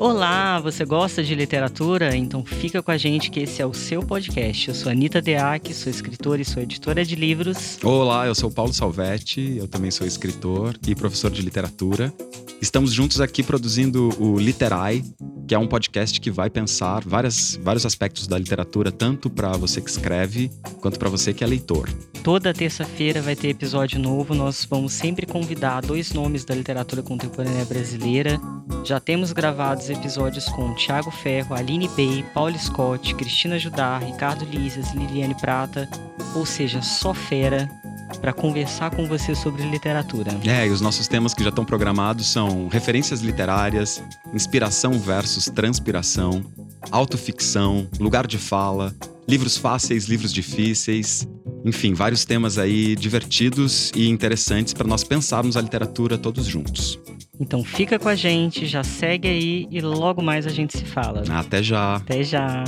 Olá, você gosta de literatura? Então fica com a gente que esse é o seu podcast. Eu sou Anitta Deac, sou escritora e sou editora de livros. Olá, eu sou Paulo Salvetti, eu também sou escritor e professor de literatura. Estamos juntos aqui produzindo o Literai, que é um podcast que vai pensar várias, vários aspectos da literatura, tanto para você que escreve quanto para você que é leitor. Toda terça-feira vai ter episódio novo. Nós vamos sempre convidar dois nomes da literatura contemporânea brasileira. Já temos gravados episódios com Tiago Ferro, Aline Bey, Paulo Scott, Cristina Judar, Ricardo Lises, Liliane Prata, ou seja, só fera para conversar com você sobre literatura. É, e os nossos temas que já estão programados são referências literárias, inspiração versus transpiração, autoficção, lugar de fala, livros fáceis, livros difíceis, enfim, vários temas aí divertidos e interessantes para nós pensarmos a literatura todos juntos. Então fica com a gente, já segue aí e logo mais a gente se fala. Até já. Até já.